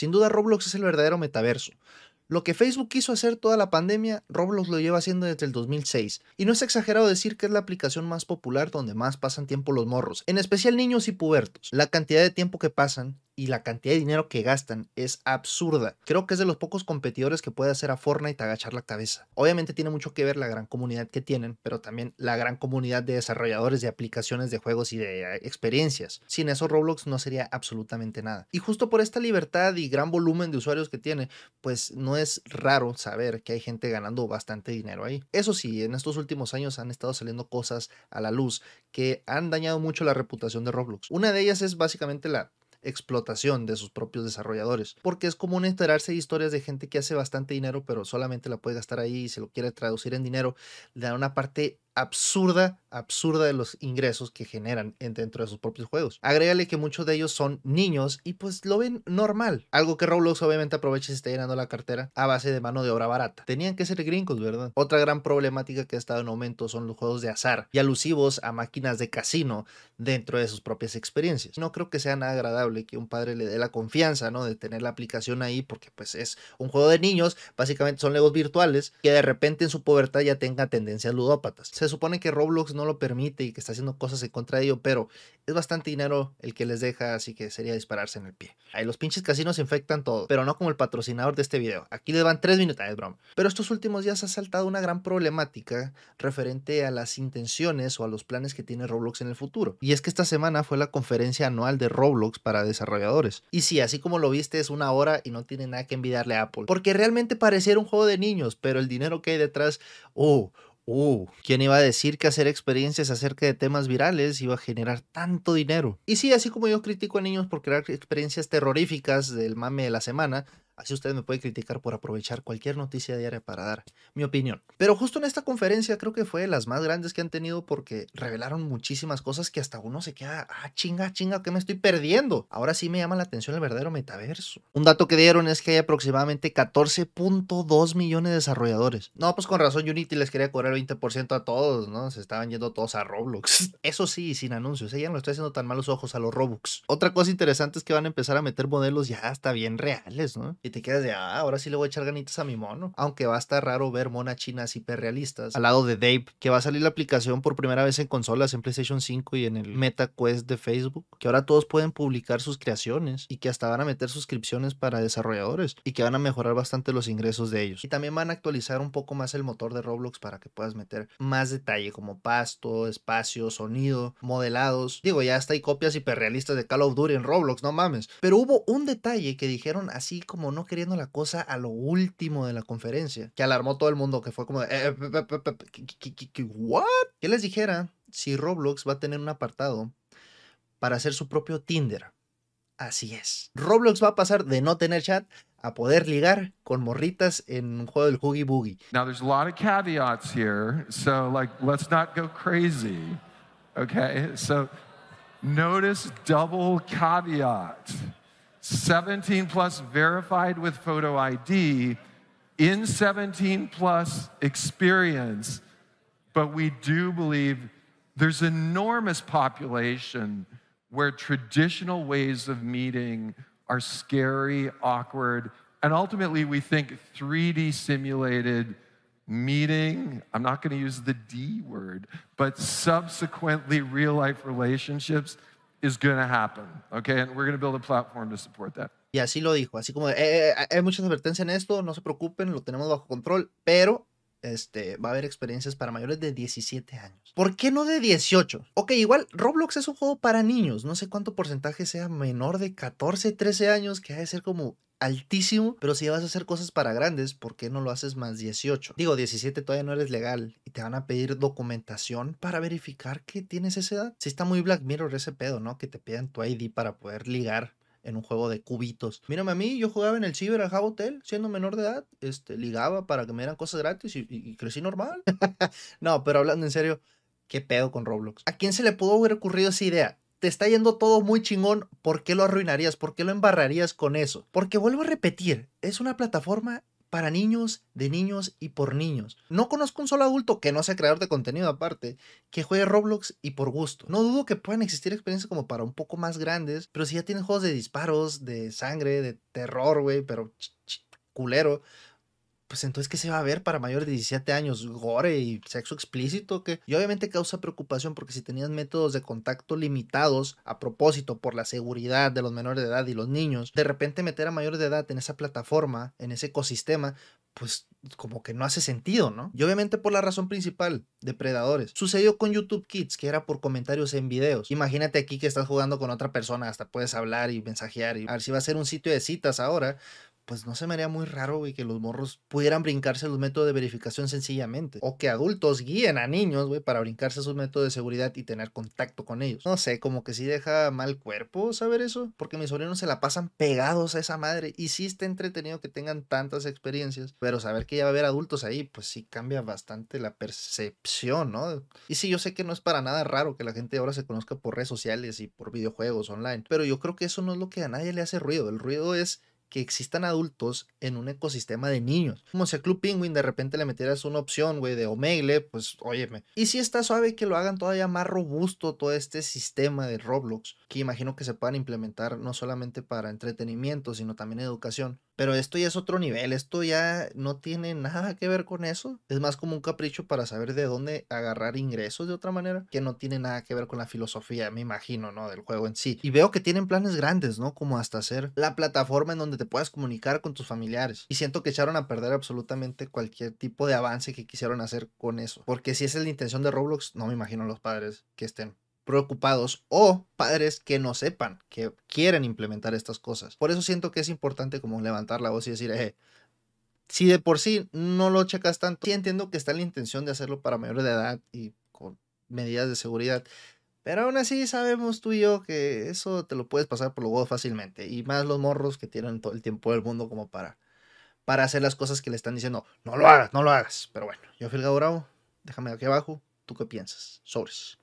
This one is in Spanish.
Sin duda Roblox es el verdadero metaverso. Lo que Facebook quiso hacer toda la pandemia, Roblox lo lleva haciendo desde el 2006. Y no es exagerado decir que es la aplicación más popular donde más pasan tiempo los morros, en especial niños y pubertos. La cantidad de tiempo que pasan y la cantidad de dinero que gastan es absurda. Creo que es de los pocos competidores que puede hacer a Fortnite agachar la cabeza. Obviamente tiene mucho que ver la gran comunidad que tienen, pero también la gran comunidad de desarrolladores de aplicaciones de juegos y de eh, experiencias. Sin eso Roblox no sería absolutamente nada. Y justo por esta libertad y gran volumen de usuarios que tiene, pues no es raro saber que hay gente ganando bastante dinero ahí. Eso sí, en estos últimos años han estado saliendo cosas a la luz que han dañado mucho la reputación de Roblox. Una de ellas es básicamente la explotación de sus propios desarrolladores, porque es común enterarse de historias de gente que hace bastante dinero, pero solamente la puede gastar ahí y se lo quiere traducir en dinero, le da una parte absurda, absurda de los ingresos que generan dentro de sus propios juegos. Agrégale que muchos de ellos son niños y pues lo ven normal. Algo que Roblox obviamente aprovecha y está llenando la cartera a base de mano de obra barata. Tenían que ser gringos, ¿verdad? Otra gran problemática que ha estado en aumento son los juegos de azar y alusivos a máquinas de casino dentro de sus propias experiencias. No creo que sea nada agradable que un padre le dé la confianza, ¿no? De tener la aplicación ahí porque pues es un juego de niños, básicamente son legos virtuales que de repente en su pubertad ya tenga tendencias ludópatas se supone que Roblox no lo permite y que está haciendo cosas en contra de ello, pero es bastante dinero el que les deja, así que sería dispararse en el pie. Ahí los pinches casinos infectan todo, pero no como el patrocinador de este video. Aquí le van tres minutos, es broma. Pero estos últimos días ha saltado una gran problemática referente a las intenciones o a los planes que tiene Roblox en el futuro. Y es que esta semana fue la conferencia anual de Roblox para desarrolladores. Y sí, así como lo viste, es una hora y no tiene nada que envidiarle a Apple. Porque realmente pareciera un juego de niños, pero el dinero que hay detrás, oh, Uh, ¿quién iba a decir que hacer experiencias acerca de temas virales iba a generar tanto dinero? Y sí, así como yo critico a niños por crear experiencias terroríficas del mame de la semana, Así usted me puede criticar por aprovechar cualquier noticia diaria para dar mi opinión. Pero justo en esta conferencia creo que fue de las más grandes que han tenido porque revelaron muchísimas cosas que hasta uno se queda, ah, chinga, chinga, ¿qué me estoy perdiendo? Ahora sí me llama la atención el verdadero metaverso. Un dato que dieron es que hay aproximadamente 14.2 millones de desarrolladores. No, pues con razón Unity les quería cobrar el 20% a todos, ¿no? Se estaban yendo todos a Roblox. Eso sí, sin anuncios. Ella no estoy haciendo tan malos ojos a los Robux. Otra cosa interesante es que van a empezar a meter modelos ya hasta bien reales, ¿no? Te quedas de, ah, ahora sí le voy a echar ganitas a mi mono. Aunque va a estar raro ver monas chinas hiperrealistas al lado de Dave, que va a salir la aplicación por primera vez en consolas, en PlayStation 5 y en el Meta Quest de Facebook, que ahora todos pueden publicar sus creaciones y que hasta van a meter suscripciones para desarrolladores y que van a mejorar bastante los ingresos de ellos. Y también van a actualizar un poco más el motor de Roblox para que puedas meter más detalle como pasto, espacio, sonido, modelados. Digo, ya hasta hay copias hiperrealistas de Call of Duty en Roblox, no mames. Pero hubo un detalle que dijeron así como no queriendo la cosa a lo último de la conferencia, que alarmó todo el mundo, que fue como, ¿what? Que les dijera si Roblox va a tener un apartado para hacer su propio Tinder. Así es. Roblox va a pasar de no tener chat a poder ligar con morritas en un juego del Hoogie Boogie. Now there's a lot of caveats here, so like let's not go crazy. Okay? So notice double caveat. 17 plus verified with photo ID, in 17 plus experience, but we do believe there's enormous population where traditional ways of meeting are scary, awkward, and ultimately we think 3D simulated meeting, I'm not going to use the D word, but subsequently real life relationships is going to happen, okay? And we're going to build a platform to support that. Y así lo dijo, así como, eh, eh, hay muchas advertencias en esto, no se preocupen, lo tenemos bajo control, pero este, va a haber experiencias para mayores de 17 años. ¿Por qué no de 18? Ok, igual Roblox es un juego para niños, no sé cuánto porcentaje sea menor de 14, 13 años, que ha de ser como altísimo, pero si vas a hacer cosas para grandes, ¿por qué no lo haces más 18? Digo, 17 todavía no eres legal y te van a pedir documentación para verificar que tienes esa edad. Si está muy Black Mirror ese pedo, ¿no? Que te pidan tu ID para poder ligar en un juego de cubitos. Mírame a mí, yo jugaba en el Ciber al Hotel siendo menor de edad, este, ligaba para que me dieran cosas gratis y, y crecí normal. no, pero hablando en serio, ¿qué pedo con Roblox? ¿A quién se le pudo haber ocurrido esa idea? te está yendo todo muy chingón, ¿por qué lo arruinarías? ¿Por qué lo embarrarías con eso? Porque vuelvo a repetir, es una plataforma para niños, de niños y por niños. No conozco un solo adulto que no sea creador de contenido aparte, que juegue Roblox y por gusto. No dudo que puedan existir experiencias como para un poco más grandes, pero si ya tienen juegos de disparos, de sangre, de terror, güey, pero culero, pues entonces, ¿qué se va a ver para mayores de 17 años? ¿Gore y sexo explícito? Y obviamente causa preocupación porque si tenías métodos de contacto limitados a propósito por la seguridad de los menores de edad y los niños, de repente meter a mayores de edad en esa plataforma, en ese ecosistema, pues como que no hace sentido, ¿no? Y obviamente por la razón principal, depredadores. Sucedió con YouTube Kids, que era por comentarios en videos. Imagínate aquí que estás jugando con otra persona, hasta puedes hablar y mensajear. Y a ver si va a ser un sitio de citas ahora, pues no se me haría muy raro, güey, que los morros pudieran brincarse los métodos de verificación sencillamente. O que adultos guíen a niños, güey, para brincarse sus métodos de seguridad y tener contacto con ellos. No sé, como que sí deja mal cuerpo saber eso, porque mis sobrinos se la pasan pegados a esa madre. Y sí está entretenido que tengan tantas experiencias, pero saber que ya va a haber adultos ahí, pues sí cambia bastante la percepción, ¿no? Y sí, yo sé que no es para nada raro que la gente ahora se conozca por redes sociales y por videojuegos online, pero yo creo que eso no es lo que a nadie le hace ruido. El ruido es que existan adultos en un ecosistema de niños. Como si a Club Penguin de repente le metieras una opción, güey, de Omegle, pues óyeme. Y si está suave que lo hagan todavía más robusto todo este sistema de Roblox, que imagino que se puedan implementar no solamente para entretenimiento, sino también educación. Pero esto ya es otro nivel, esto ya no tiene nada que ver con eso. Es más como un capricho para saber de dónde agarrar ingresos de otra manera, que no tiene nada que ver con la filosofía, me imagino, ¿no? Del juego en sí. Y veo que tienen planes grandes, ¿no? Como hasta hacer la plataforma en donde te puedas comunicar con tus familiares. Y siento que echaron a perder absolutamente cualquier tipo de avance que quisieron hacer con eso. Porque si esa es la intención de Roblox, no me imagino los padres que estén preocupados o padres que no sepan, que quieren implementar estas cosas. Por eso siento que es importante como levantar la voz y decir, eh, si de por sí no lo checas tanto, sí entiendo que está la intención de hacerlo para mayores de edad y con medidas de seguridad. Pero aún así sabemos tú y yo que eso te lo puedes pasar por los huevos fácilmente. Y más los morros que tienen todo el tiempo del mundo como para, para hacer las cosas que le están diciendo. No lo hagas, no lo hagas. Pero bueno, yo fui el. Déjame aquí abajo. ¿Tú qué piensas? Sobres.